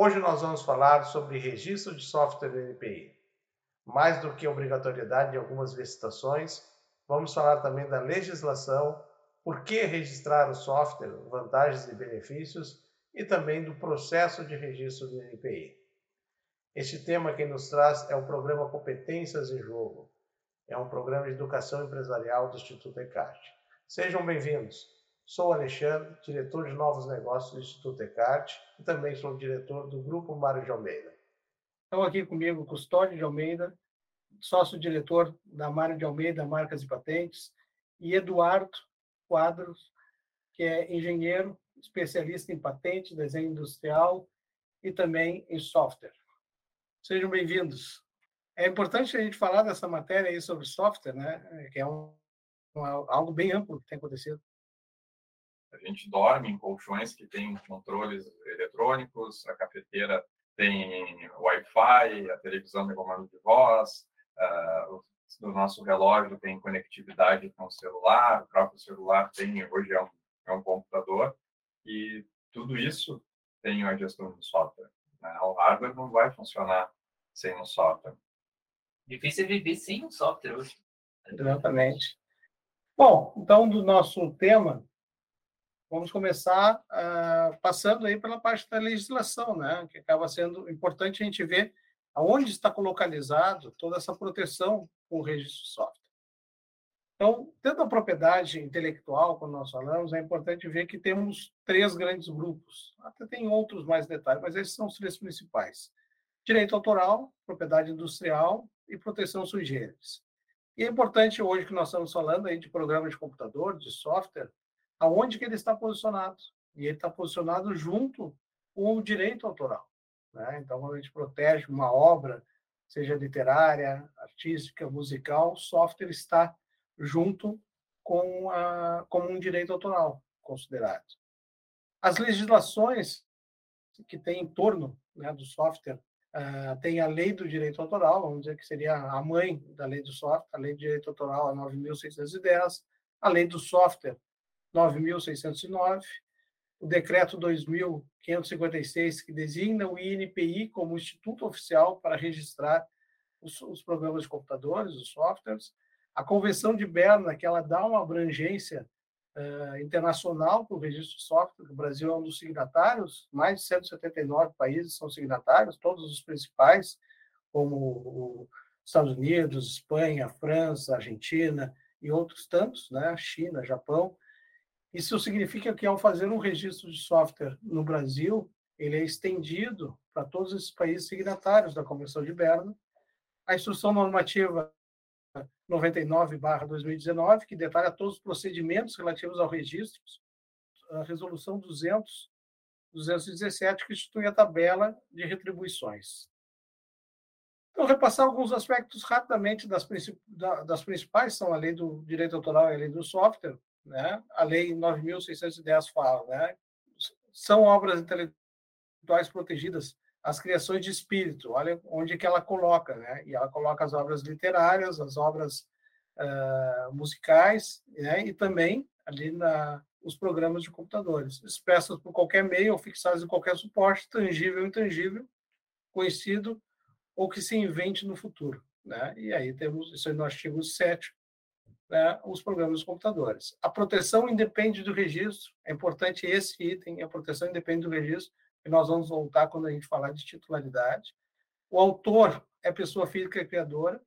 Hoje nós vamos falar sobre registro de software NPI. Mais do que obrigatoriedade de algumas licitações, vamos falar também da legislação, por que registrar o software, vantagens e benefícios, e também do processo de registro do NPI. Este tema quem nos traz é o programa Competências em Jogo. É um programa de educação empresarial do Instituto ECART. Sejam bem-vindos. Sou Alexandre, diretor de novos negócios do Instituto ECART e também sou diretor do Grupo Mário de Almeida. Estão aqui comigo Custódio de Almeida, sócio-diretor da Mário de Almeida Marcas e Patentes, e Eduardo Quadros, que é engenheiro, especialista em patente, desenho industrial e também em software. Sejam bem-vindos. É importante a gente falar dessa matéria aí sobre software, né? Que é um, um, algo bem amplo que tem acontecido. A gente dorme em colchões que têm controles eletrônicos, a cafeteira tem Wi-Fi, a televisão tem comando de voz, uh, o nosso relógio tem conectividade com o celular, o próprio celular tem, hoje é um, é um computador, e tudo isso tem a gestão do software. Né? O hardware não vai funcionar sem um software. Difícil é viver sem um software hoje. Exatamente. Bom, então do nosso tema, vamos começar uh, passando aí pela parte da legislação, né? Que acaba sendo importante a gente ver aonde está localizado toda essa proteção com o registro de software. Então, tendo a propriedade intelectual, quando nós falamos, é importante ver que temos três grandes grupos. Até tem outros mais detalhes, mas esses são os três principais. Direito autoral, propriedade industrial e proteção sui generis. E é importante hoje que nós estamos falando aí de programa de computador, de software, aonde que ele está posicionado. E ele está posicionado junto com o direito autoral. Né? Então, quando a gente protege uma obra, seja literária, artística, musical, o software está junto com a, como um direito autoral considerado. As legislações que tem em torno né, do software uh, tem a lei do direito autoral, vamos dizer que seria a mãe da lei do software, a lei do direito autoral, a 9.610, a lei do software, 9.609, o decreto 2.556, que designa o INPI como instituto oficial para registrar os, os programas de computadores, os softwares, a Convenção de Berna, que ela dá uma abrangência uh, internacional para o registro de software, o Brasil é um dos signatários, mais de 179 países são signatários, todos os principais, como os Estados Unidos, Espanha, França, Argentina e outros tantos, né? China, Japão. Isso significa que, ao fazer um registro de software no Brasil, ele é estendido para todos esses países signatários da Convenção de Berna. A instrução normativa 99/2019, que detalha todos os procedimentos relativos ao registro, a resolução 200 217 que institui a tabela de retribuições. Então, repassar alguns aspectos rapidamente das, das principais, são a lei do direito autoral e a lei do software, né? A lei 9610 fala, né? São obras intelectuais protegidas as criações de espírito, olha onde que ela coloca, né? E ela coloca as obras literárias, as obras uh, musicais, né? E também ali na os programas de computadores, expressas por qualquer meio ou fixadas em qualquer suporte, tangível ou intangível, conhecido ou que se invente no futuro, né? E aí temos isso aí no artigo 7 né, os programas de computadores. A proteção independe do registro, é importante esse item, a proteção independe do registro, que nós vamos voltar quando a gente falar de titularidade. O autor é pessoa física criadora,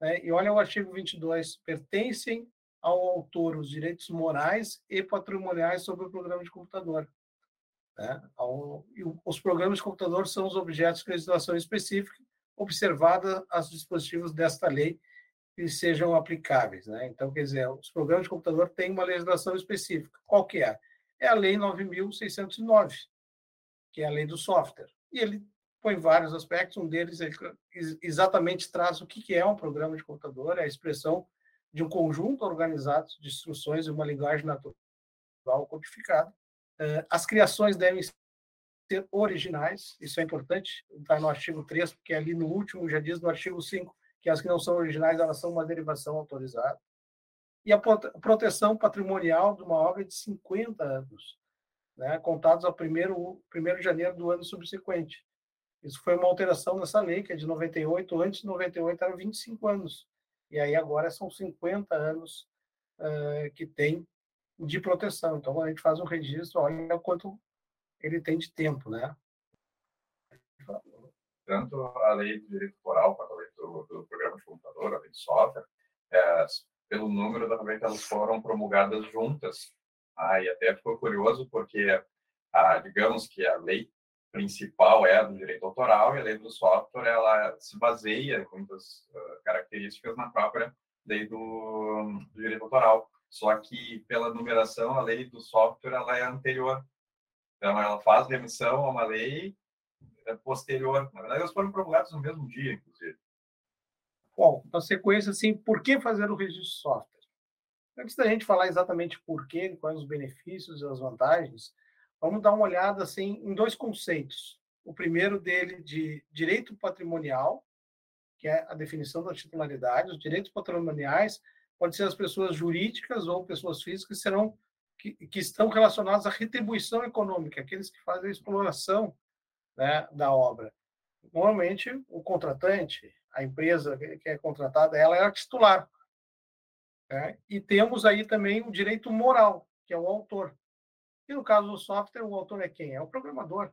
né? e olha o artigo 22, pertencem ao autor os direitos morais e patrimoniais sobre o programa de computador. Né? os programas de computador são os objetos de legislação específica, observada os dispositivos desta lei que sejam aplicáveis. Né? Então, quer dizer, os programas de computador têm uma legislação específica. Qual que é? É a Lei 9.609, que é a lei do software. E ele põe vários aspectos, um deles ele exatamente traz o que é um programa de computador, é a expressão de um conjunto organizado de instruções em uma linguagem natural codificada. Eh, as criações devem ser originais, isso é importante, está no artigo 3, porque ali no último já diz no artigo 5 que as que não são originais elas são uma derivação autorizada. E a proteção patrimonial de uma obra de 50 anos. né, contados ao primeiro, primeiro de janeiro do ano subsequente. Isso foi uma alteração nessa lei, que é de 98, antes de 98 eram 25 anos, e aí agora são 50 anos uh, que tem de proteção. Então, a gente faz um registro, olha quanto ele tem de tempo, né? Tanto a lei do direito a do programa de computador, lei de software, é, pelo número, da vez elas foram promulgadas juntas. Ah, e até ficou curioso porque, ah, digamos que a lei principal é a do direito autoral e a lei do software ela se baseia em muitas uh, características na própria lei do, do, direito autoral. Só que pela numeração a lei do software ela é anterior. Então ela faz remissão a uma lei é posterior. Na verdade elas foram promulgadas no mesmo dia, inclusive. Bom, na sequência, assim, por que fazer o registro de software? Antes da gente falar exatamente por quê, quais os benefícios e as vantagens, vamos dar uma olhada assim em dois conceitos. O primeiro dele de direito patrimonial, que é a definição da titularidade. Os direitos patrimoniais podem ser as pessoas jurídicas ou pessoas físicas serão que, que estão relacionados à retribuição econômica, aqueles que fazem a exploração né, da obra. Normalmente, o contratante, a empresa que é contratada, ela é a titular. Né? E temos aí também o direito moral, que é o autor. E no caso do software, o autor é quem? É o programador.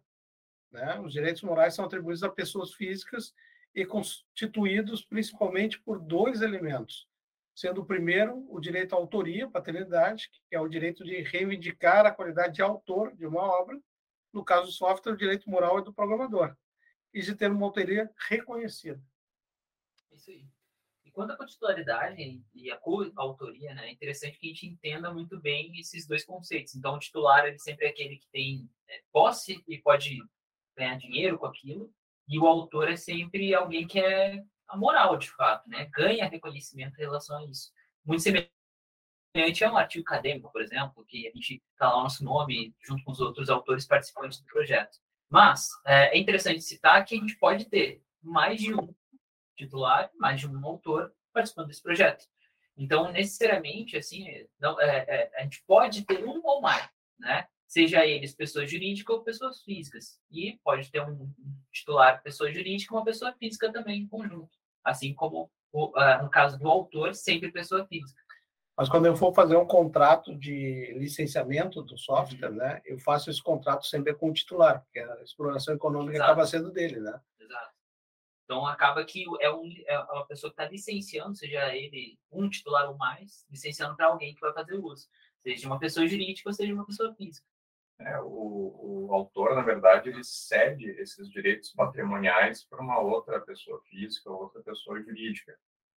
Né? Os direitos morais são atribuídos a pessoas físicas e constituídos principalmente por dois elementos, sendo o primeiro o direito à autoria, paternidade, que é o direito de reivindicar a qualidade de autor de uma obra. No caso do software, o direito moral é do programador e de ter uma autoria reconhecida. Isso aí. E quanto à titularidade e a coautoria, né, é interessante que a gente entenda muito bem esses dois conceitos. Então, o titular ele sempre é aquele que tem é, posse e pode ganhar dinheiro com aquilo, e o autor é sempre alguém que é a moral, de fato, né? ganha reconhecimento em relação a isso. Muito semelhante a um artigo acadêmico, por exemplo, que a gente está lá o nosso nome junto com os outros autores participantes do projeto. Mas é, é interessante citar que a gente pode ter mais de um titular, mais de um autor participando desse projeto. Então, necessariamente, assim, não, é, é, a gente pode ter um ou mais, né? Seja eles pessoas jurídicas ou pessoas físicas. E pode ter um, titular pessoa jurídica e uma pessoa física também em conjunto. Assim como, o, uh, no caso do autor, sempre pessoa física. Mas quando eu for fazer um contrato de licenciamento do software, né, eu faço esse contrato sempre com o titular, porque a exploração econômica Exato. acaba sendo dele, né? Então, acaba que é, um, é uma pessoa que está licenciando, seja ele um titular ou mais, licenciando para alguém que vai fazer uso, seja uma pessoa jurídica ou seja uma pessoa física. É, o, o autor, na verdade, ele cede esses direitos patrimoniais para uma outra pessoa física ou outra pessoa jurídica.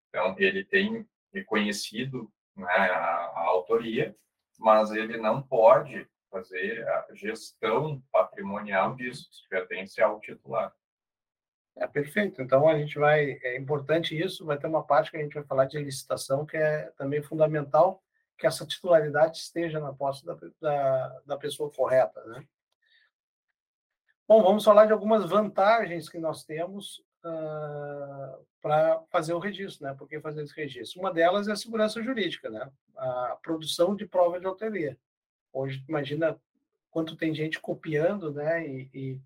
Então, ele tem reconhecido né, a, a autoria, mas ele não pode fazer a gestão patrimonial disso, pertence ao titular. É perfeito. Então a gente vai é importante isso. Vai ter uma parte que a gente vai falar de licitação que é também fundamental que essa titularidade esteja na posse da, da, da pessoa correta, né? Bom, vamos falar de algumas vantagens que nós temos uh, para fazer o registro, né? Por que fazer esse registro? Uma delas é a segurança jurídica, né? A produção de prova de autoria. Hoje, imagina quanto tem gente copiando, né? E, e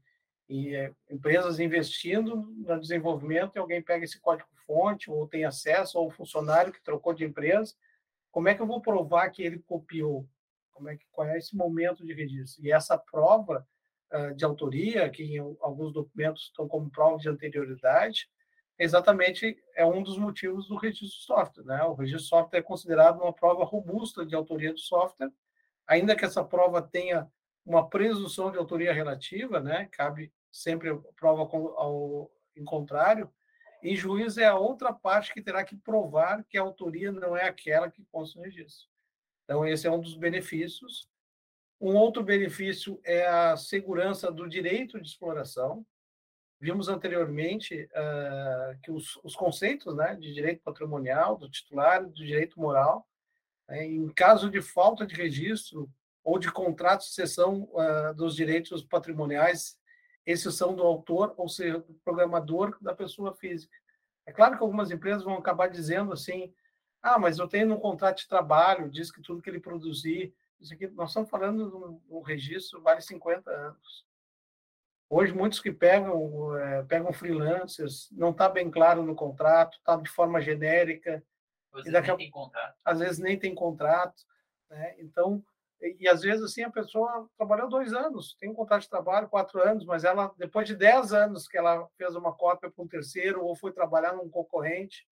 e é, empresas investindo no desenvolvimento e alguém pega esse código-fonte ou tem acesso, ou o funcionário que trocou de empresa, como é que eu vou provar que ele copiou? Como é que, qual é esse momento de registro? E essa prova uh, de autoria, que em alguns documentos estão como prova de anterioridade, exatamente é um dos motivos do registro de software. Né? O registro de software é considerado uma prova robusta de autoria do software, ainda que essa prova tenha uma presunção de autoria relativa, né? cabe sempre prova ao, em contrário, e juiz é a outra parte que terá que provar que a autoria não é aquela que consta no registro. Então, esse é um dos benefícios. Um outro benefício é a segurança do direito de exploração. Vimos anteriormente uh, que os, os, conceitos né, de direito patrimonial, do titular, do direito moral, né, em caso de falta de registro ou de contrato de cessão uh, dos direitos patrimoniais, exceção do autor, ou seja, do programador da pessoa física. É claro que algumas empresas vão acabar dizendo assim: ah, mas eu tenho no contrato de trabalho, diz que tudo que ele produzir isso aqui, nós estamos falando de um, um registro vale 50 anos. Hoje, muitos que pegam, é, pegam freelancers, não está bem claro no contrato, está de forma genérica. Às vezes, nem tem contrato. às vezes nem tem contrato. Né? Então, e, às vezes assim a pessoa trabalhou dois anos, tem um contrato de trabalho, quatro anos, mas ela, depois de dez anos que ela fez uma cópia para um terceiro ou foi trabalhar num concorrente,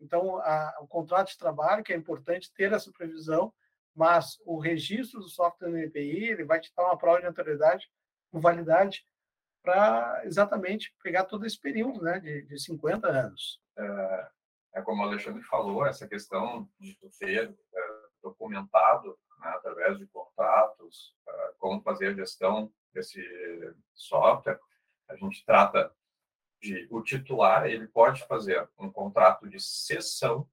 então a, o contrato de trabalho, que é importante ter essa previsão, mas o registro do software no EPI, ele vai te dar uma prova de com validade para exatamente pegar todo esse período né, de, de 50 anos. É, é, como o Alexandre falou, essa questão de ter é, documentado né, através de contratos é, como fazer a gestão desse software, a gente trata de o titular ele pode fazer um contrato de cessão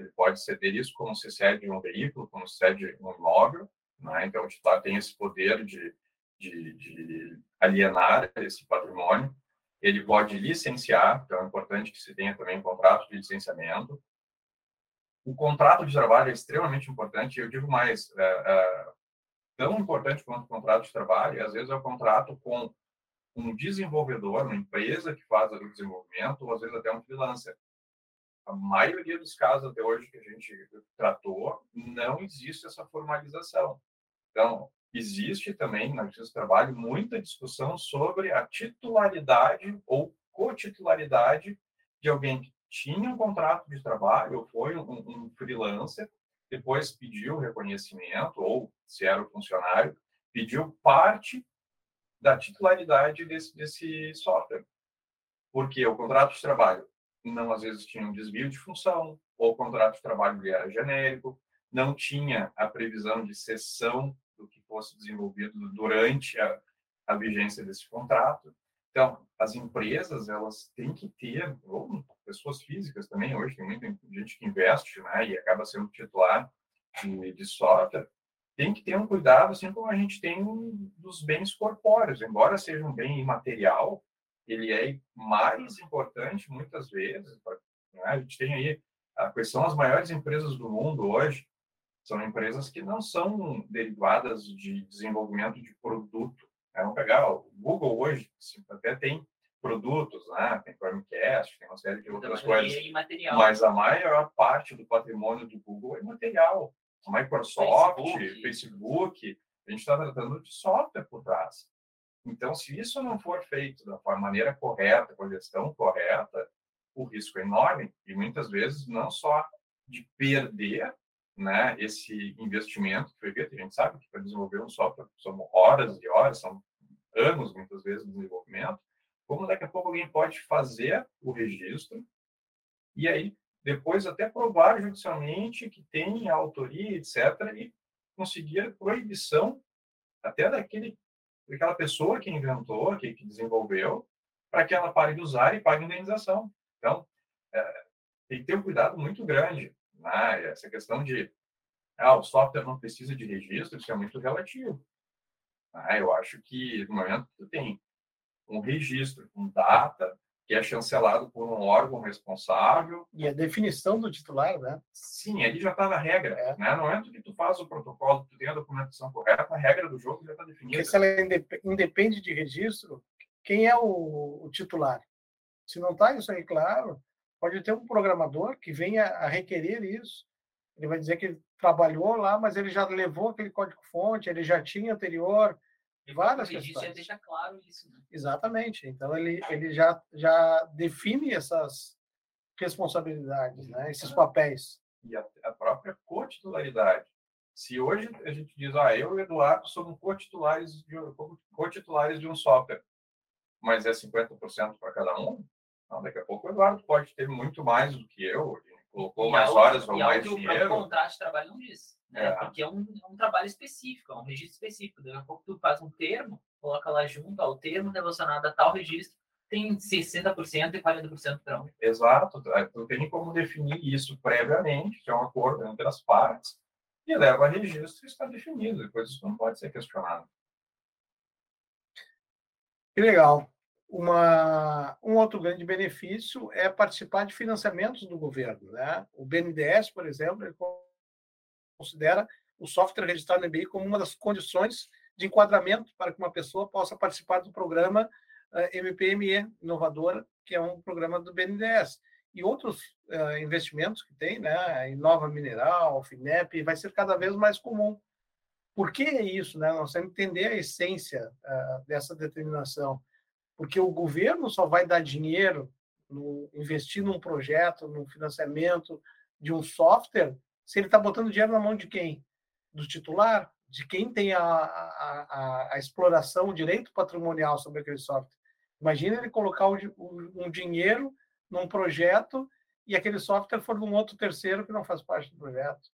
ele pode ceder isso como se cede um veículo, como se cede um imóvel, né? então o titular tem esse poder de, de, de, alienar esse patrimônio, ele pode licenciar, então é importante que se tenha também um contrato de licenciamento. O contrato de trabalho é extremamente importante, eu digo mais, é, é, tão importante quanto o contrato de trabalho, e às vezes é o contrato com um desenvolvedor, uma empresa que faz o desenvolvimento, ou às vezes até um freelancer a maioria dos casos até hoje que a gente tratou, não existe essa formalização. Então, existe também na Justiça do Trabalho muita discussão sobre a titularidade ou cotitularidade de alguém que tinha um contrato de trabalho ou foi um, um freelancer, depois pediu reconhecimento, ou se era o funcionário, pediu parte da titularidade desse, desse software. Porque o contrato de trabalho não às vezes tinha um desvio de função, ou o contrato de trabalho era genérico, não tinha a previsão de cessão do que fosse desenvolvido durante a, a vigência desse contrato. Então, as empresas, elas têm que ter, ou pessoas físicas também, hoje tem muita gente que investe né, e acaba sendo titular de, de software, tem que ter um cuidado, assim como a gente tem dos bens corpóreos, embora seja um bem imaterial, ele é mais importante muitas vezes. Né? A gente tem aí quais são as maiores empresas do mundo hoje? São empresas que não são derivadas de desenvolvimento de produto. Vamos pegar o Google hoje, até tem produtos, né? tem Chromecast, tem uma série de outras coisas. É mas a maior parte do patrimônio do Google é material. A Microsoft, Facebook, Facebook a gente está tratando de software por trás. Então, se isso não for feito da maneira correta, com a gestão correta, o risco é enorme e muitas vezes não só de perder né, esse investimento que foi feito, a gente sabe que para desenvolver um software são horas e horas, são anos muitas vezes de desenvolvimento, como daqui a pouco alguém pode fazer o registro e aí depois até provar judicialmente que tem autoria, etc., e conseguir a proibição até daquele daquela pessoa que inventou, que, que desenvolveu, para que ela pare de usar e pague indenização. Então, é, tem que ter um cuidado muito grande. Né? Essa questão de ah, o software não precisa de registro, isso é muito relativo. Né? Eu acho que no momento que tu tem um registro com data, que é chancelado por um órgão responsável. E a definição do titular, né? Sim, ali já está na regra. É. Né? No momento que tu faz o protocolo, tu tem a documentação correta, a regra do jogo já está definida. Porque se ela independe de registro, quem é o, o titular? Se não está isso aí claro, pode ter um programador que venha a requerer isso. Ele vai dizer que ele trabalhou lá, mas ele já levou aquele código-fonte, ele já tinha anterior, várias questões. já deixa claro isso. Né? Exatamente. Então ele, ele já, já define essas responsabilidades, né? esses papéis. E a, a própria cotitularidade. Se hoje a gente diz, ah, eu e o Eduardo somos cotitulares de, cotitulares de um software, mas é 50% para cada um, então, daqui a pouco o Eduardo pode ter muito mais do que eu, colocou e mais horas ou mais dinheiro. O contrato de trabalho não diz né? É. Porque é um, é um, trabalho específico, é um registro específico. Daqui a pouco tu faz um termo, coloca lá junto, ó, o termo relacionado a tal registro tem 60% e 40% para um. Exato. É, tu tem como definir isso previamente, que é um acordo entre as partes, e leva a registro e está definido. Depois isso não pode ser questionado. Que legal. Uma, um outro grande benefício é participar de financiamentos do governo. Né? O BNDES, por exemplo, considera o software registrado no MBI como uma das condições de enquadramento para que uma pessoa possa participar do programa uh, eh, MPME Inovadora, que é um programa do BNDES. E outros uh, investimentos que tem, né, Inova Mineral, FINEP, vai ser cada vez mais comum. Por que é isso? Né? Nós temos que entender a essência uh, dessa determinação. Porque o governo só vai dar dinheiro, no, investir num projeto, num financiamento de um software, se ele está botando dinheiro na mão de quem? Do titular? De quem tem a, a, a, a exploração, o direito patrimonial sobre aquele software. Imagina ele colocar um dinheiro num projeto e aquele software for de um outro terceiro que não faz parte do projeto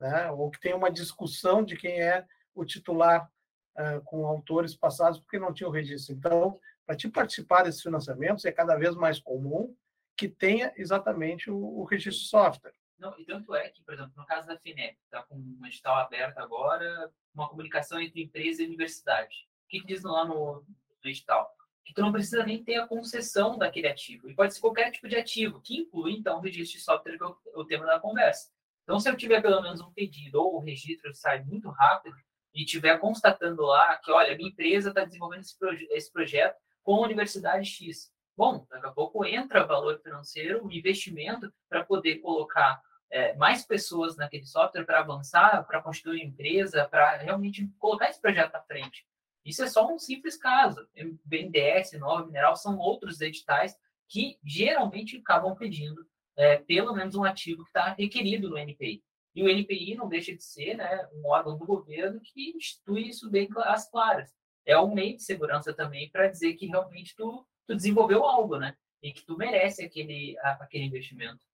né? ou que tem uma discussão de quem é o titular uh, com autores passados porque não tinha o registro. Então, para te participar desses financiamentos, é cada vez mais comum que tenha exatamente o, o registro de software. Não, e tanto é que, por exemplo, no caso da FINEP, está com uma edital aberta agora, uma comunicação entre empresa e universidade. O que, que diz lá no, no edital? Que tu não precisa nem ter a concessão daquele ativo. E pode ser qualquer tipo de ativo, que inclui, então, o registro de software, que é o, o tema da conversa. Então, se eu tiver pelo menos um pedido ou o registro sai muito rápido e tiver constatando lá que, olha, minha empresa está desenvolvendo esse, proje esse projeto com a Universidade X. Bom, daqui a pouco entra valor financeiro, um investimento para poder colocar é, mais pessoas naquele software para avançar, para constituir uma empresa, para realmente colocar esse projeto à frente. Isso é só um simples caso. BNDES, Nova Mineral, são outros editais que geralmente acabam pedindo é, pelo menos um ativo que está requerido no NPI. E o NPI não deixa de ser né, um órgão do governo que institui isso bem às claras. É um meio de segurança também para dizer que realmente tu, tu desenvolveu algo, né? E que tu merece aquele, aquele investimento.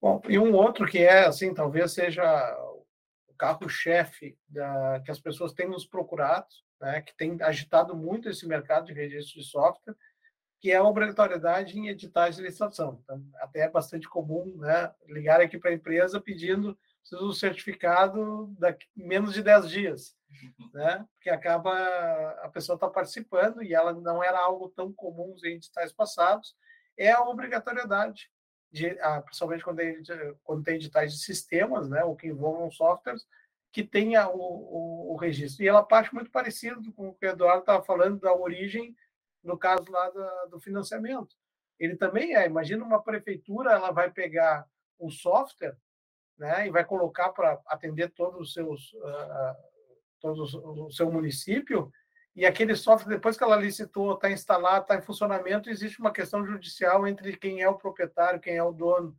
Bom, e um outro que é, assim, talvez seja o carro-chefe que as pessoas têm nos procurado, né, que tem agitado muito esse mercado de registro de software, que é a obrigatoriedade em editais de licitação. Então, até é bastante comum né, ligar aqui para a empresa pedindo o certificado daqui menos de 10 dias, né? porque acaba a pessoa está participando e ela não era algo tão comum em editais passados, é a obrigatoriedade, de, ah, principalmente quando tem, quando tem editais de sistemas, né, ou que envolvam softwares, que tenha o, o, o registro. E ela parte muito parecido com o que o Eduardo estava falando da origem no caso lá do financiamento. Ele também é, imagina uma prefeitura, ela vai pegar um software né, e vai colocar para atender todos os seus uh, todos o seu município e aquele software depois que ela licitou está instalado está em funcionamento existe uma questão judicial entre quem é o proprietário quem é o dono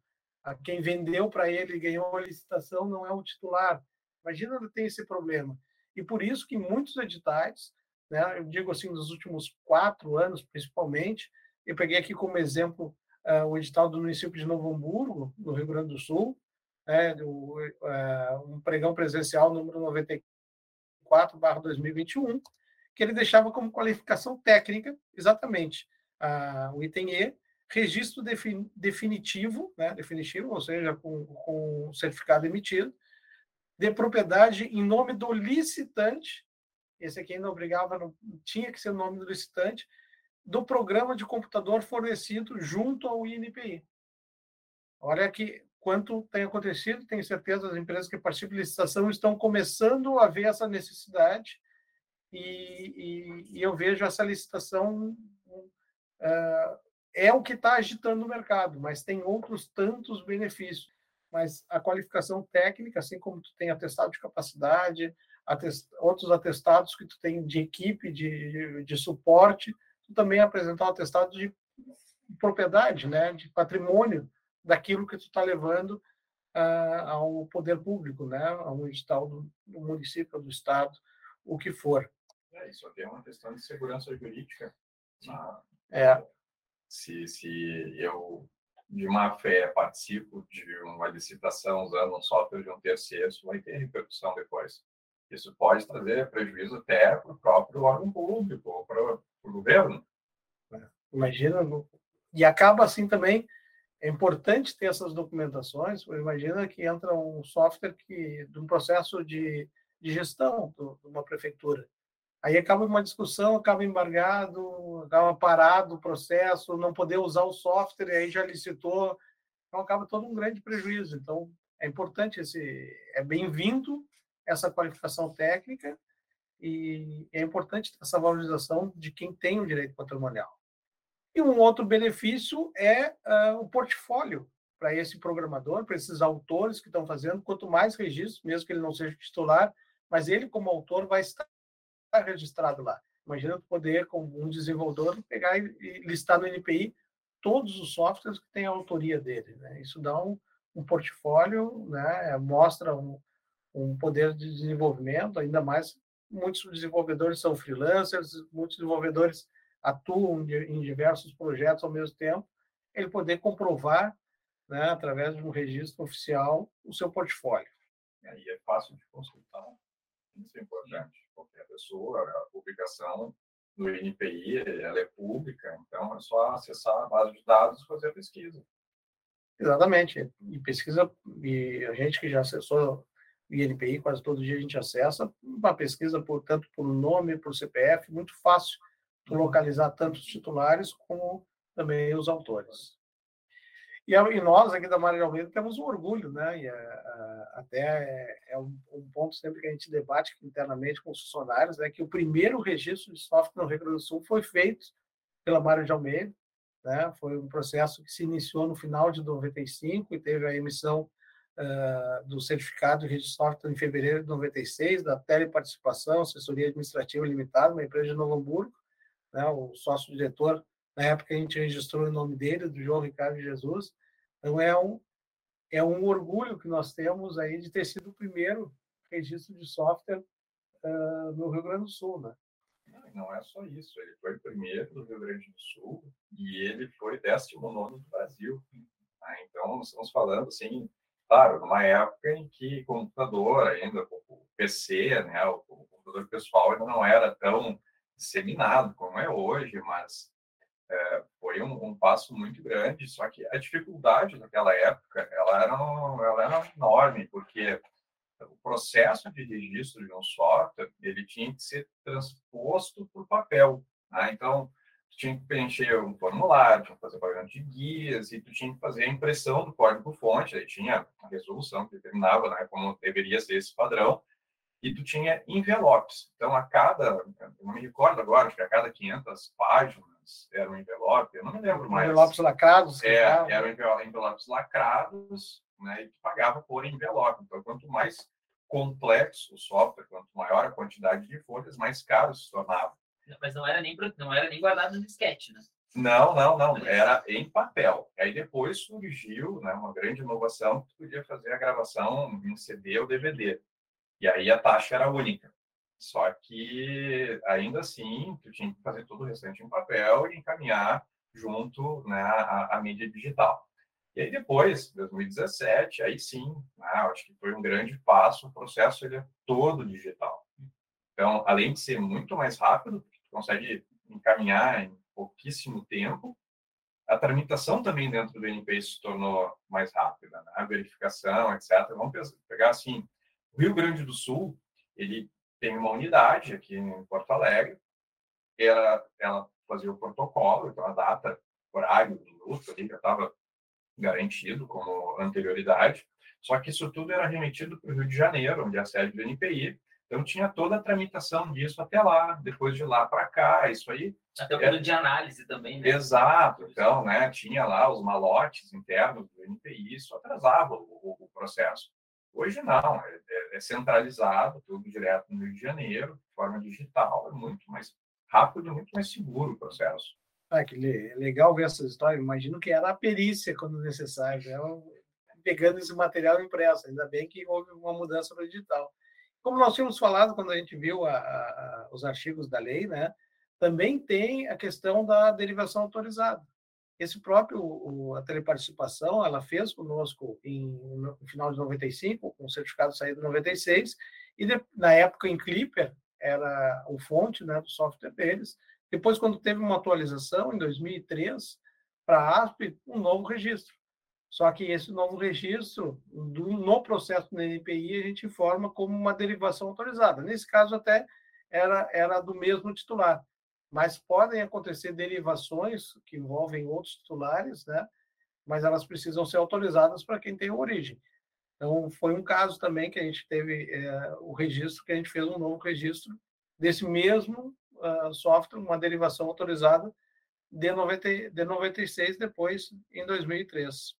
quem vendeu para ele ganhou a licitação não é o titular imagina tem esse problema e por isso que muitos editais né? eu digo assim, nos últimos quatro anos, principalmente. Eu peguei aqui como exemplo uh, o edital do município de Novo Hamburgo, no Rio Grande do Sul, né? do, uh, um pregão presencial número 94/2021, que ele deixava como qualificação técnica exatamente o item E, registro defin, definitivo, né? definitivo, ou seja, com, com certificado emitido, de propriedade em nome do licitante esse aqui ainda obrigava, não, tinha que ser o nome do licitante, do programa de computador fornecido junto ao INPI. Olha que quanto tem acontecido, tenho certeza as empresas que participam de licitação estão começando a ver essa necessidade e, e, e eu vejo essa licitação uh, é o que está agitando o mercado, mas tem outros tantos benefícios. Mas a qualificação técnica, assim como tu tem atestado de capacidade, atest, outros atestados que tu tem de equipe, de, de, suporte, tu também apresentar um atestado de propriedade, né, de patrimônio daquilo que tu está levando uh, ao poder público, né, ao edital do, do município, do estado, o que for. É, isso aqui é uma questão de segurança jurídica. Ah, é. Se, se eu, de má fé, participo de uma licitação usando um software de um terceiro, isso vai ter repercussão depois. Isso pode trazer prejuízo até para o próprio órgão público para o governo. É, imagina, e acaba assim também, é importante ter essas documentações, imagina que entra um software que, de um processo de, de gestão de uma prefeitura. Aí acaba uma discussão, acaba embargado, acaba parado o processo, não poder usar o software, aí já licitou, então acaba todo um grande prejuízo. Então, É importante esse, é bem-vindo essa qualificação técnica e é importante essa valorização de quem tem o direito patrimonial. E um outro benefício é uh, o portfólio para esse programador, para esses autores que estão fazendo. Quanto mais registros, mesmo que ele não seja titular, mas ele, como autor, vai estar registrado lá. Imagina poder, como um desenvolvedor, pegar e listar no NPI todos os softwares que têm a autoria dele. Né? Isso dá um, um portfólio, né? mostra um, um poder de desenvolvimento, ainda mais muitos desenvolvedores são freelancers, muitos desenvolvedores atuam em diversos projetos ao mesmo tempo, ele poder comprovar, né, através de um registro oficial, o seu portfólio. E aí é fácil de consultar, isso é importante. Qualquer pessoa, a publicação no INPI, ela é pública, então é só acessar a base de dados e fazer a pesquisa. Exatamente. E pesquisa, e a gente que já acessou o INPI, quase todo dia a gente acessa, uma pesquisa, por, tanto por nome, por CPF, muito fácil localizar tanto os titulares como também os autores. E, e nós, aqui da Maria Almeida, temos um orgulho, né? E, é, até é, é um, um, ponto sempre que a gente debate internamente com os funcionários, é que o primeiro registro de software no Rio Grande do Sul foi feito pela Mário de Almeida, né? Foi um processo que se iniciou no final de 95 e teve a emissão uh, do certificado de registro de software em fevereiro de 96, da Teleparticipação, Assessoria Administrativa Limitada, uma empresa de Novo Hamburgo, né, o sócio-diretor, na época a gente registrou o nome dele, do João Ricardo Jesus. Então é um, é um orgulho que nós temos aí de ter sido o primeiro registro de software uh, no Rio Grande do Sul, né? Não, não é só isso, ele foi o primeiro do Rio Grande do Sul e ele foi 19 do Brasil. Né? Então, nós estamos falando, assim, claro, numa época em que computador ainda, o PC, né, o computador pessoal ainda não era tão disseminado como é hoje, mas é, foi um, um, passo muito grande. Só que a dificuldade naquela época ela era, ela era enorme, porque o processo de registro de um software ele tinha que ser transposto o papel. Né? Então, tu tinha que preencher um formulário, tinha que fazer pagamento de guias e tu tinha que fazer a impressão do código-fonte. Aí tinha a resolução que determinava né, como deveria ser esse padrão e tu tinha envelopes. Então, a cada, eu não me recordo agora, acho que a cada 500 páginas era um envelope, eu não me lembro mais. Envelopes lacrados? É, eram envelopes lacrados, né, e tu pagava por envelope. Então, quanto mais complexo o software, quanto maior a quantidade de folhas, mais caro se tornava. Mas não era nem, não era nem guardado no disquete, né? Não, não, não. Era em papel. Aí depois surgiu né, uma grande inovação que tu podia fazer a gravação em CD ou DVD. E aí a taxa era única. Só que, ainda assim, tu tinha que fazer todo o restante em papel e encaminhar junto né, à, à mídia digital. E aí depois, 2017, aí sim, né, acho que foi um grande passo, o processo ele é todo digital. Então, além de ser muito mais rápido, tu consegue encaminhar em pouquíssimo tempo, a tramitação também dentro do NPI se tornou mais rápida, né? a verificação, etc. Vamos pegar assim, o Rio Grande do Sul, ele tem uma unidade aqui em Porto Alegre, ela, ela fazia o protocolo, então a data, horário, minuto ali já estava garantido como anterioridade, só que isso tudo era remetido para o Rio de Janeiro, onde é a sede do NPI, então tinha toda a tramitação disso até lá, depois de lá para cá, isso aí. Até o período é... de análise também, né? Exato, então, né, tinha lá os malotes internos do NPI, isso atrasava o, o, o processo. Hoje não, é, é, é, centralizado, tudo direto no Rio de Janeiro, de forma digital, é muito mais rápido muito mais seguro o processo. Ah, que legal ver essa história. Imagino que era a perícia quando necessário, né? pegando esse material impresso. Ainda bem que houve uma mudança para digital. Como nós tínhamos falado quando a gente viu a, a, os artigos da lei, né? Também tem a questão da derivação autorizada. Esse próprio, a teleparticipação, ela fez conosco em, no final de 95, com o certificado saído em 96, e de, na época em Clipper, era o fonte né, do software deles. Depois, quando teve uma atualização, em 2003, para ASP, um novo registro. Só que esse novo registro, do, no processo do NPI, a gente informa como uma derivação autorizada. Nesse caso, até era, era do mesmo titular mas podem acontecer derivações que envolvem outros titulares, né? mas elas precisam ser autorizadas para quem tem origem. Então, foi um caso também que a gente teve é, o registro, que a gente fez um novo registro desse mesmo uh, software, uma derivação autorizada de, 90, de 96, depois em 2003.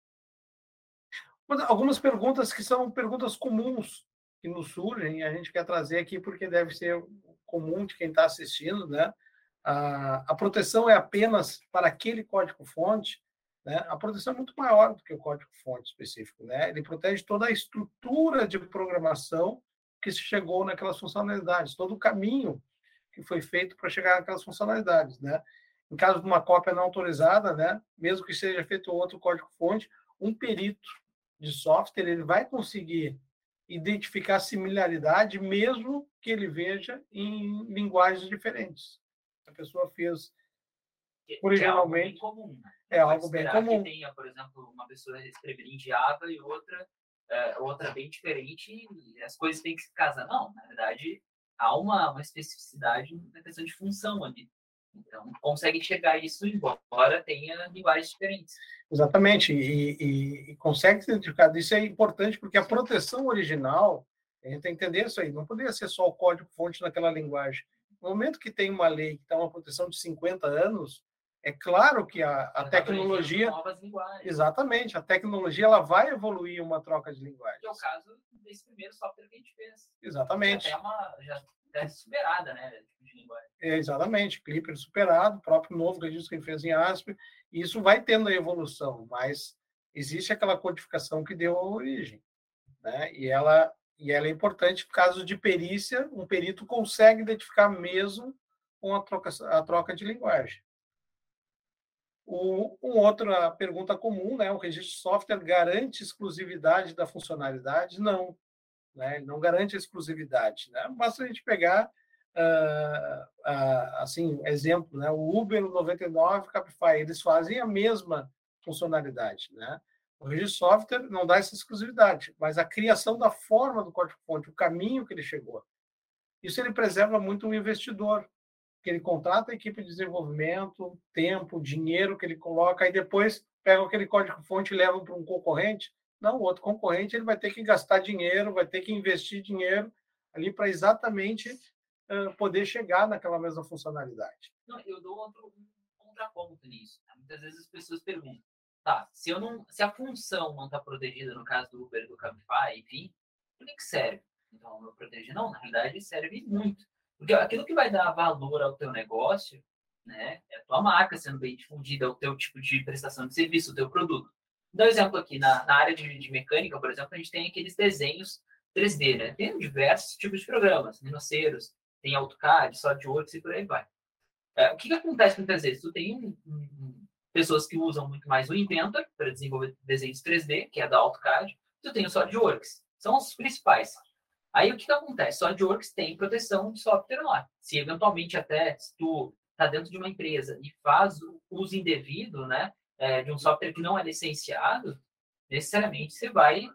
Algumas perguntas que são perguntas comuns que nos surgem, a gente quer trazer aqui porque deve ser comum de quem está assistindo, né? A, a proteção é apenas para aquele código-fonte, né? A proteção é muito maior do que o código-fonte específico, né? Ele protege toda a estrutura de programação que se chegou naquelas funcionalidades, todo o caminho que foi feito para chegar naquelas funcionalidades, né? Em caso de uma cópia não autorizada, né, mesmo que seja feito outro código-fonte, um perito de software ele vai conseguir identificar similaridade, mesmo que ele veja em linguagens diferentes. A pessoa fez originalmente. É algo bem comum. Né? É algo bem comum. Que tenha, por exemplo, uma pessoa Java e outra, é, outra bem diferente, e as coisas têm que se casar. Não, na verdade, há uma, uma especificidade na questão de função ali. Então, consegue chegar a isso, embora tenha linguagens diferentes. Exatamente, e, e, e consegue ser identificado. Isso é importante porque a proteção original, a gente tem que entender isso aí, não poderia ser só o código-fonte naquela linguagem. No momento que tem uma lei que dá uma proteção de 50 anos, é claro que a, a tecnologia. Novas linguagens. Exatamente, a tecnologia ela vai evoluir uma troca de linguagem. Que é o caso desse primeiro software que a gente fez. Exatamente. Já é, uma, já é superada, né? De linguagem. É, exatamente, Clipper superado, o próprio novo registro que ele fez em ASP, e isso vai tendo a evolução, mas existe aquela codificação que deu a origem, né? E ela e ela é importante por caso de perícia, um perito consegue identificar mesmo com a troca, a troca de linguagem. O, uma outra pergunta comum, né? O registro de software garante exclusividade da funcionalidade? Não, né? Não garante exclusividade, né? Basta a gente pegar uh, assim, exemplo, né? O Uber, o 99, o Capify, eles fazem a mesma funcionalidade, né? O registro de software não dá essa exclusividade, mas a criação da forma do código-fonte, o caminho que ele chegou. Isso ele preserva muito o investidor, que ele contrata a equipe de desenvolvimento, tempo, dinheiro que ele coloca, e depois pega aquele código-fonte e leva para um concorrente. Não, o outro concorrente ele vai ter que gastar dinheiro, vai ter que investir dinheiro ali para exatamente uh, poder chegar naquela mesma funcionalidade. Não, eu dou outro contraponto nisso. Né? Muitas vezes as pessoas perguntam, tá, se, eu não, se a função não está protegida, no caso do Uber, do Cabify, enfim, por que, serve? Então, eu proteger? Não, na realidade serve muito. Porque aquilo que vai dar valor ao teu negócio, né, é a tua marca sendo bem difundida, o teu tipo de prestação de serviço, o teu produto. Dá um exemplo aqui, na, na área de, de, mecânica, por exemplo, a gente tem aqueles desenhos 3D, né? Tem diversos tipos de programas, financeiros, tem AutoCAD, SolidWorks e por aí vai. É, o que, que, acontece muitas vezes? Tu tem um, um, pessoas que usam muito mais o Inventor para desenvolver desenhos 3D, que é da AutoCAD, tu tem o SolidWorks. São os principais. Aí o que, que acontece? SolidWorks tem proteção de software lá. Se eventualmente até se tu está dentro de uma empresa e faz o uso indevido, né, é, de um software que não é licenciado, necessariamente você vai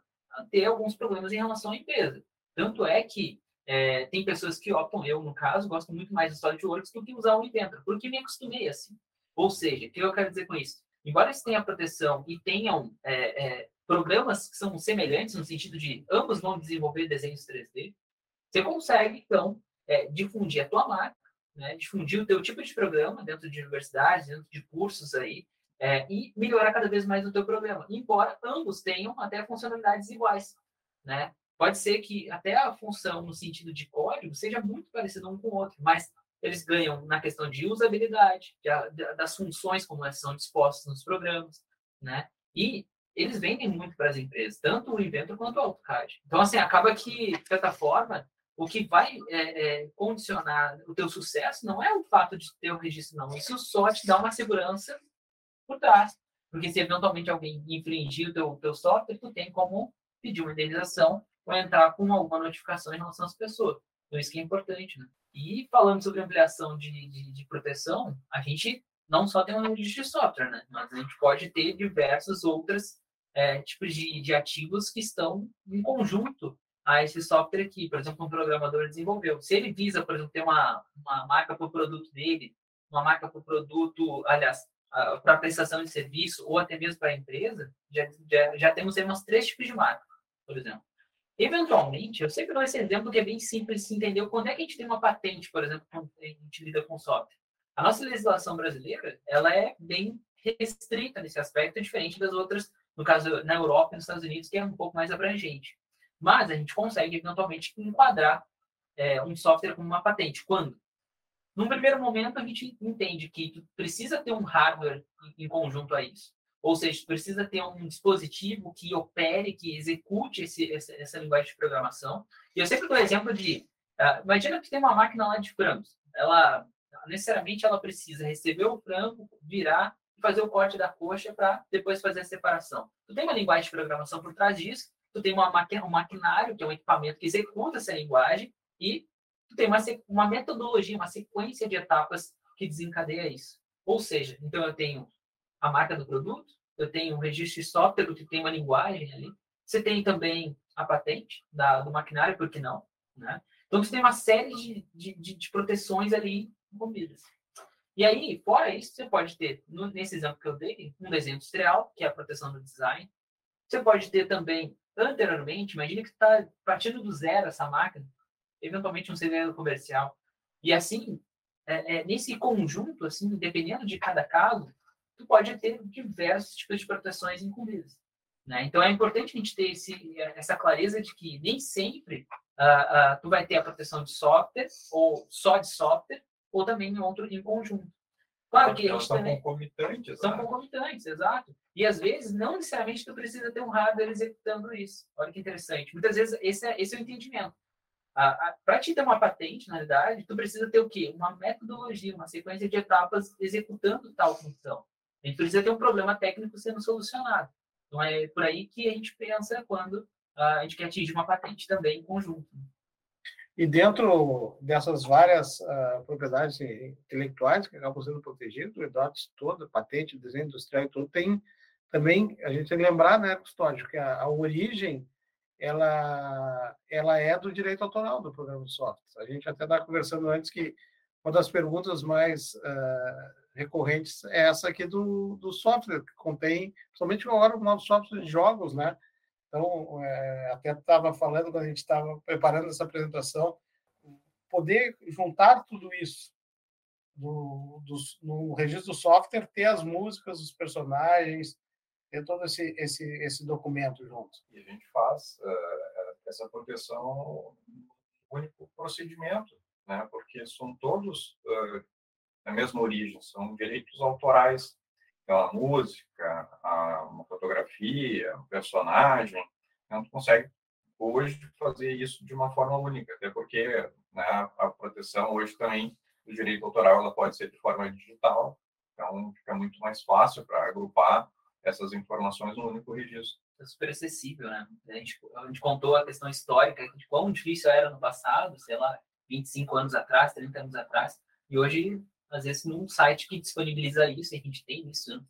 ter alguns problemas em relação à empresa. Tanto é que é, tem pessoas que optam, eu no caso, gosto muito mais do SolidWorks do que usar o Inventor, porque me acostumei assim. Ou seja, o que eu quero dizer com isso? Embora eles tenham proteção e tenham é, é, programas que são semelhantes, no sentido de ambos vão desenvolver desenhos 3D, você consegue, então, é, difundir a tua marca, né, difundir o teu tipo de programa dentro de universidades, dentro de cursos aí, é, e melhorar cada vez mais o teu programa, embora ambos tenham até funcionalidades iguais, né? Pode ser que até a função no sentido de código seja muito parecida um com o outro, mas eles ganham na questão de usabilidade, de, das funções como elas são dispostas nos programas, né? E eles vendem muito para as empresas, tanto o Inventor quanto o AutoCAD. Então, assim, acaba que, de certa forma, o que vai é, é, condicionar o teu sucesso não é o fato de ter o registro, não. Isso só te dá uma segurança por trás. Porque se eventualmente alguém infringir o teu, teu software, tu tem como pedir uma indenização ou entrar com alguma notificação em relação às pessoas. Então, isso que é importante, né? E falando sobre ampliação de, de, de proteção, a gente não só tem um registro de software, né? Mas a gente pode ter diversas outras é, tipos de, de ativos que estão em conjunto a esse software aqui. Por exemplo, um programador desenvolveu. Se ele visa, por exemplo, ter uma, uma marca para o produto dele, uma marca para o produto, aliás, para a prestação de serviço ou até mesmo para a empresa, já, já, já temos aí umas três tipos de marca. por exemplo. Eventualmente, eu sempre dou esse exemplo que é bem simples de se entender quando é que a gente tem uma patente, por exemplo, quando a gente lida com software. A nossa legislação brasileira, ela é bem restrita nesse aspecto, diferente das outras, no caso, na Europa e nos Estados Unidos, que é um pouco mais abrangente. Mas a gente consegue, eventualmente, enquadrar é, um software como uma patente. Quando? Num primeiro momento, a gente entende que precisa ter um hardware em conjunto a isso. Ou seja, precisa ter um dispositivo que opere, que execute esse, essa, essa linguagem de programação. E eu sempre dou o exemplo de, uh, imagina que tem uma máquina lá de frangos. Ela, necessariamente, ela precisa receber o frango, virar e fazer o corte da coxa para depois fazer a separação. Tu tem uma linguagem de programação por trás disso, tu tem uma um maquinário, que é um equipamento que executa essa linguagem, e tu tem uma, uma metodologia, uma sequência de etapas que desencadeia isso. Ou seja, então eu tenho a marca do produto, eu tenho um registro de software que tem uma linguagem ali, você tem também a patente da, do maquinário, por que não? Né? Então você tem uma série de, de, de proteções ali envolvidas. E aí, fora isso, você pode ter, no, nesse exemplo que eu dei, um desenho industrial, que é a proteção do design. Você pode ter também, anteriormente, imagine que está partindo do zero essa máquina, eventualmente um segredo comercial. E assim, é, é, nesse conjunto, assim, dependendo de cada caso, tu pode ter diversos tipos de proteções incumbidas. Né? Então é importante a gente ter esse, essa clareza de que nem sempre uh, uh, tu vai ter a proteção de software ou só de software ou também em outro em conjunto. Claro que eles são também, concomitantes. São né? concomitantes, exato. E às vezes não necessariamente tu precisa ter um hardware executando isso. Olha que interessante. Muitas vezes esse é, esse é o entendimento. Para te ter uma patente, na verdade, tu precisa ter o quê? Uma metodologia, uma sequência de etapas executando tal função. A gente precisa ter um problema técnico sendo solucionado. Então, é por aí que a gente pensa quando a gente quer atingir uma patente também em conjunto. E dentro dessas várias uh, propriedades intelectuais que acabam sendo protegidas, o EDOTS todo, patente, desenho industrial e tudo, tem também, a gente tem que lembrar, né, Custódio, que a, a, origem, ela, ela é do direito autoral do programa de software. A gente até estava conversando antes que uma das perguntas mais uh, recorrentes é essa aqui do, do software, que contém, principalmente agora o novo software de jogos, né? Então, é, até estava falando quando a gente estava preparando essa apresentação, poder juntar tudo isso do, do, no registro do software, ter as músicas, os personagens, ter todo esse, esse, esse documento junto. E a gente faz uh, essa proteção único procedimento, né? porque são todos uh, da mesma origem, são direitos autorais então, a música, a, uma fotografia, um personagem, não consegue hoje fazer isso de uma forma única, até porque né, a proteção hoje também do direito autoral ela pode ser de forma digital, então fica muito mais fácil para agrupar essas informações no único registro. É super acessível, né? A gente, a gente contou a questão histórica de quão difícil era no passado, sei lá, 25 anos atrás, 30 anos atrás, e hoje às vezes num site que disponibiliza isso, a gente tem isso, né?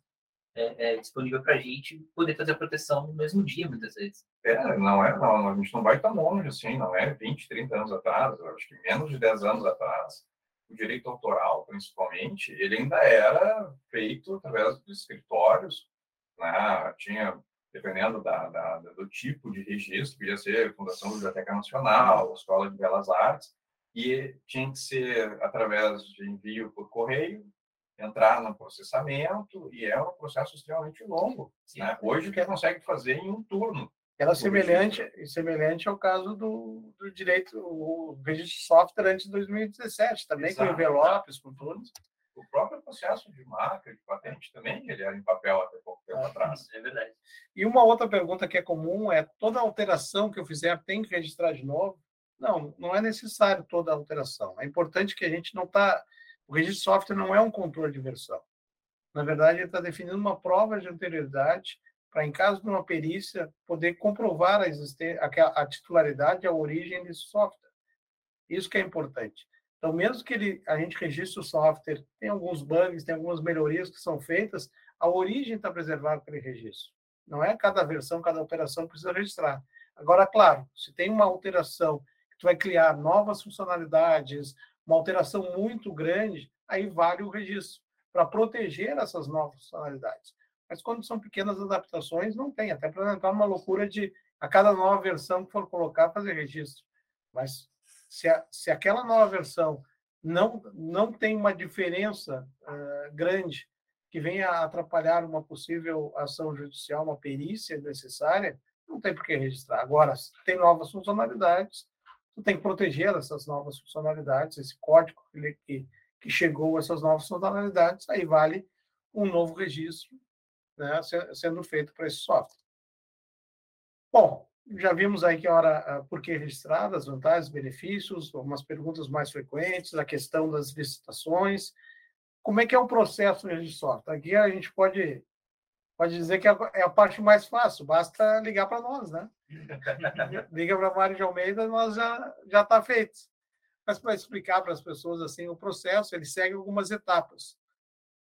é, é, disponível para a gente poder fazer a proteção no mesmo dia, muitas vezes. É, não é, não, a gente não vai tão longe assim, não é 20, 30 anos atrás, acho que menos de 10 anos atrás, o direito autoral, principalmente, ele ainda era feito através dos escritórios, né? tinha, dependendo da, da, do tipo de registro, podia ser Fundação Biblioteca Nacional, Escola de Belas Artes, e tinha que ser através de envio por correio, entrar no processamento, e é um processo extremamente longo. Né? Hoje, que consegue fazer em um turno. Era semelhante, semelhante ao caso do, do direito, o registro de software antes de 2017, também Exato. com envelopes, com tudo. O próprio processo de marca, de patente também, ele era em papel até pouco tempo é, atrás. É verdade. E uma outra pergunta que é comum é, toda alteração que eu fizer tem que registrar de novo? Não, não é necessário toda alteração. É importante que a gente não está... O registro de software não é um controle de versão. Na verdade, ele está definindo uma prova de anterioridade para, em caso de uma perícia, poder comprovar a, existência, a, a titularidade e a origem desse software. Isso que é importante. Então, mesmo que ele, a gente registre o software, tem alguns bugs, tem algumas melhorias que são feitas, a origem está preservada aquele registro. Não é cada versão, cada operação precisa registrar. Agora, claro, se tem uma alteração tu vai criar novas funcionalidades, uma alteração muito grande, aí vale o registro para proteger essas novas funcionalidades. Mas quando são pequenas adaptações, não tem, até para entrar numa loucura de a cada nova versão que for colocar, fazer registro. Mas se, a, se aquela nova versão não, não tem uma diferença uh, grande que venha a atrapalhar uma possível ação judicial, uma perícia necessária, não tem por que registrar. Agora, se tem novas funcionalidades, tu tem que proteger essas novas funcionalidades, esse código que, que chegou a essas novas funcionalidades, aí vale um novo registro né, sendo feito para esse software. Bom, já vimos aí que hora por que registrar, as vantagens, benefícios, algumas perguntas mais frequentes, a questão das licitações. Como é que é o processo de registro Aqui a gente pode pode dizer que é, é a parte mais fácil, basta ligar para nós, né? Liga para Mário de Almeida, nós já já está feito. Mas para explicar para as pessoas assim o processo, ele segue algumas etapas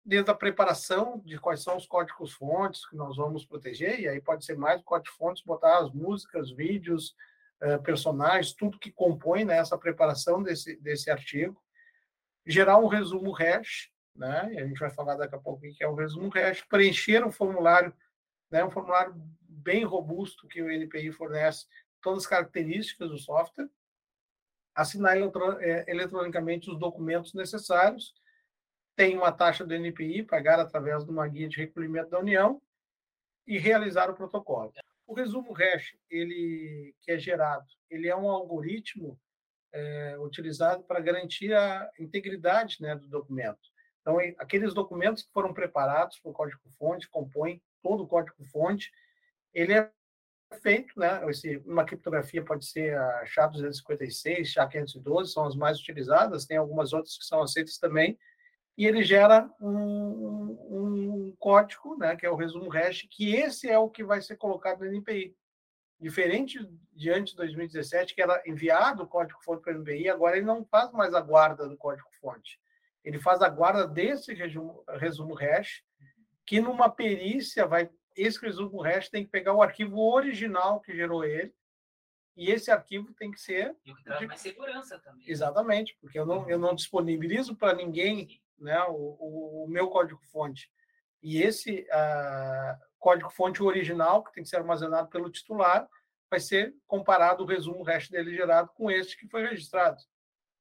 desde a preparação de quais são os códigos fontes que nós vamos proteger, e aí pode ser mais código fontes, botar as músicas, vídeos, eh, personagens, tudo que compõe né, essa preparação desse, desse artigo, gerar um resumo hash, né, e a gente vai falar daqui a pouco que é o resumo hash, preencher um formulário, né, um formulário bem robusto que o NPI fornece todas as características do software, assinar eh, eletronicamente os documentos necessários, tem uma taxa do NPI, pagar através de uma guia de recolhimento da União e realizar o protocolo. O resumo hash, ele que é gerado, ele é um algoritmo é, utilizado para garantir a integridade né, do documento. Então, aqueles documentos que foram preparados para o código-fonte, compõem todo o código-fonte, ele é feito, né? Esse, uma criptografia pode ser a SHA-256, SHA-512, são as mais utilizadas, tem algumas outras que são aceitas também, e ele gera um, um, código, né, que é o resumo hash, que esse é o que vai ser colocado no NPI. Diferente de antes de 2017, que era enviado o código-fonte para o NPI, agora ele não faz mais a guarda do código-fonte. Ele faz a guarda desse resumo, resumo hash, que numa perícia vai esse resumo hash tem que pegar o arquivo original que gerou ele, e esse arquivo tem que ser. E o que traz de... mais segurança também. Exatamente, porque eu não, eu não disponibilizo para ninguém né, o, o meu código-fonte, e esse uh, código-fonte original, que tem que ser armazenado pelo titular, vai ser comparado o resumo hash dele gerado com este que foi registrado.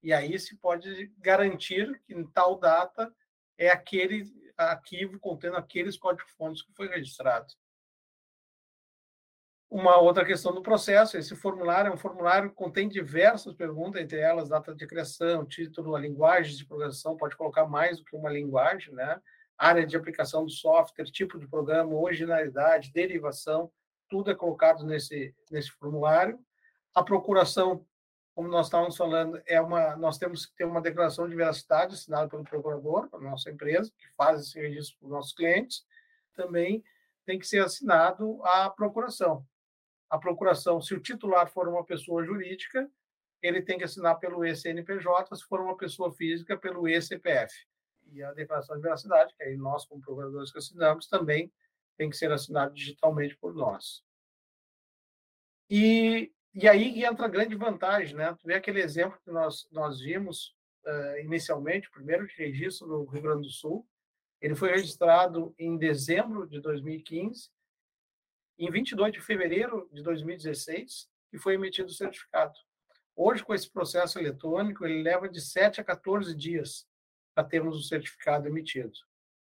E aí se pode garantir que em tal data é aquele arquivo contendo aqueles códigos-fontes que foi registrado. Uma outra questão do processo, esse formulário é um formulário que contém diversas perguntas, entre elas data de criação, título, a linguagem de programação, pode colocar mais do que uma linguagem, né? área de aplicação do software, tipo de programa, originalidade, derivação, tudo é colocado nesse, nesse formulário. A procuração, como nós estávamos falando, é uma, nós temos que ter uma declaração de veracidade assinada pelo procurador, a nossa empresa, que faz esse registro para os nossos clientes. Também tem que ser assinado a procuração a procuração, se o titular for uma pessoa jurídica, ele tem que assinar pelo ECNPJ, se for uma pessoa física, pelo ECPF. E a declaração de veracidade, que aí nós, como procuradores que assinamos, também tem que ser assinado digitalmente por nós. E, e aí entra a grande vantagem, né? Tu vê aquele exemplo que nós, nós vimos uh, inicialmente, o primeiro registro no Rio Grande do Sul, ele foi registrado em dezembro de 2015 em 22 de fevereiro de 2016 que foi emitido o certificado. Hoje, com esse processo eletrônico, ele leva de 7 a 14 dias para termos o certificado emitido.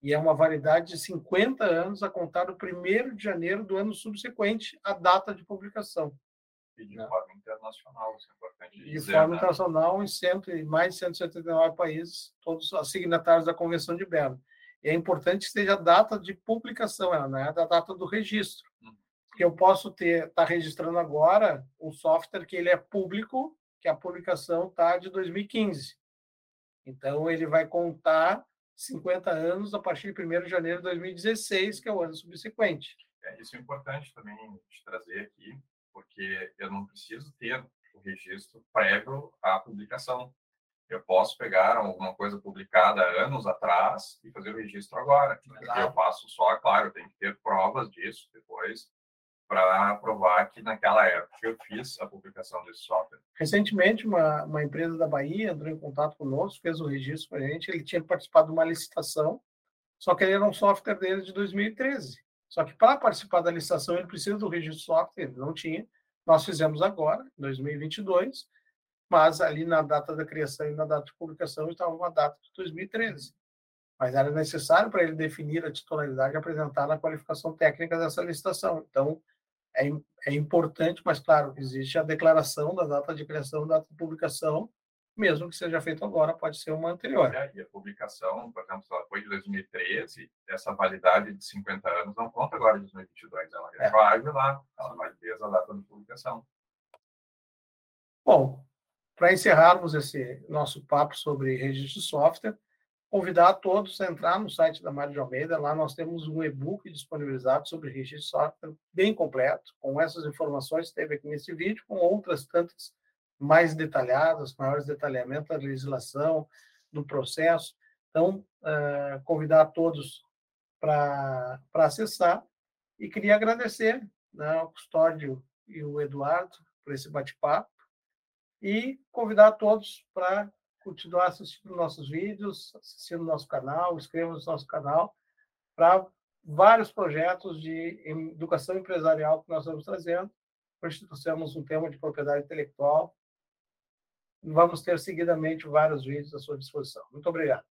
E é uma validade de 50 anos a contar do 1 de janeiro do ano subsequente à data de publicação. E de né? forma internacional, isso é importante dizer. De forma né? internacional, em, cento, mais de 179 países, todos os signatários da Convenção de Berna. E é importante que esteja a data de publicação, ela não é a data do registro. Hum. Porque eu posso ter estar tá registrando agora um software que ele é público, que a publicação está de 2015. Então, ele vai contar 50 anos a partir de 1 de janeiro de 2016, que é o ano subsequente. É, isso é importante também de trazer aqui, porque eu não preciso ter o registro prévio à publicação. Eu posso pegar alguma coisa publicada anos atrás e fazer o registro agora. Eu faço só, claro, eu tenho que ter provas disso depois para provar que naquela época eu fiz a publicação desse software. Recentemente, uma, uma empresa da Bahia entrou em contato conosco, fez o registro para a gente. Ele tinha participado de uma licitação, só que ele era um software dele de 2013. Só que para participar da licitação ele precisa do registro de software, ele não tinha. Nós fizemos agora, em 2022, mas ali na data da criação e na data de publicação estava uma data de 2013. Mas era necessário para ele definir a titularidade apresentar na qualificação técnica dessa licitação. Então, é, é importante, mas claro, existe a declaração da data de criação, data de publicação, mesmo que seja feito agora, pode ser uma anterior. É, e a publicação, por exemplo, se ela foi de 2013, essa validade de 50 anos não conta agora de 2022, ela é. vai lá, ela vai desde a data de publicação. Bom, para encerrarmos esse nosso papo sobre registro de software, convidar a todos a entrar no site da Mário de Almeida. Lá nós temos um e-book disponibilizado sobre registro de software bem completo, com essas informações que teve aqui nesse vídeo, com outras tantas mais detalhadas, maiores detalhamentos da legislação, do processo. Então, uh, convidar a todos para acessar e queria agradecer né, ao Custódio e o Eduardo por esse bate-papo e convidar a todos para continuar assistindo nossos vídeos, assistindo nosso canal, inscrevam-se no nosso canal para vários projetos de educação empresarial que nós estamos trazendo. Hoje trouxemos um tema de propriedade intelectual. Vamos ter seguidamente vários vídeos à sua disposição. Muito obrigado.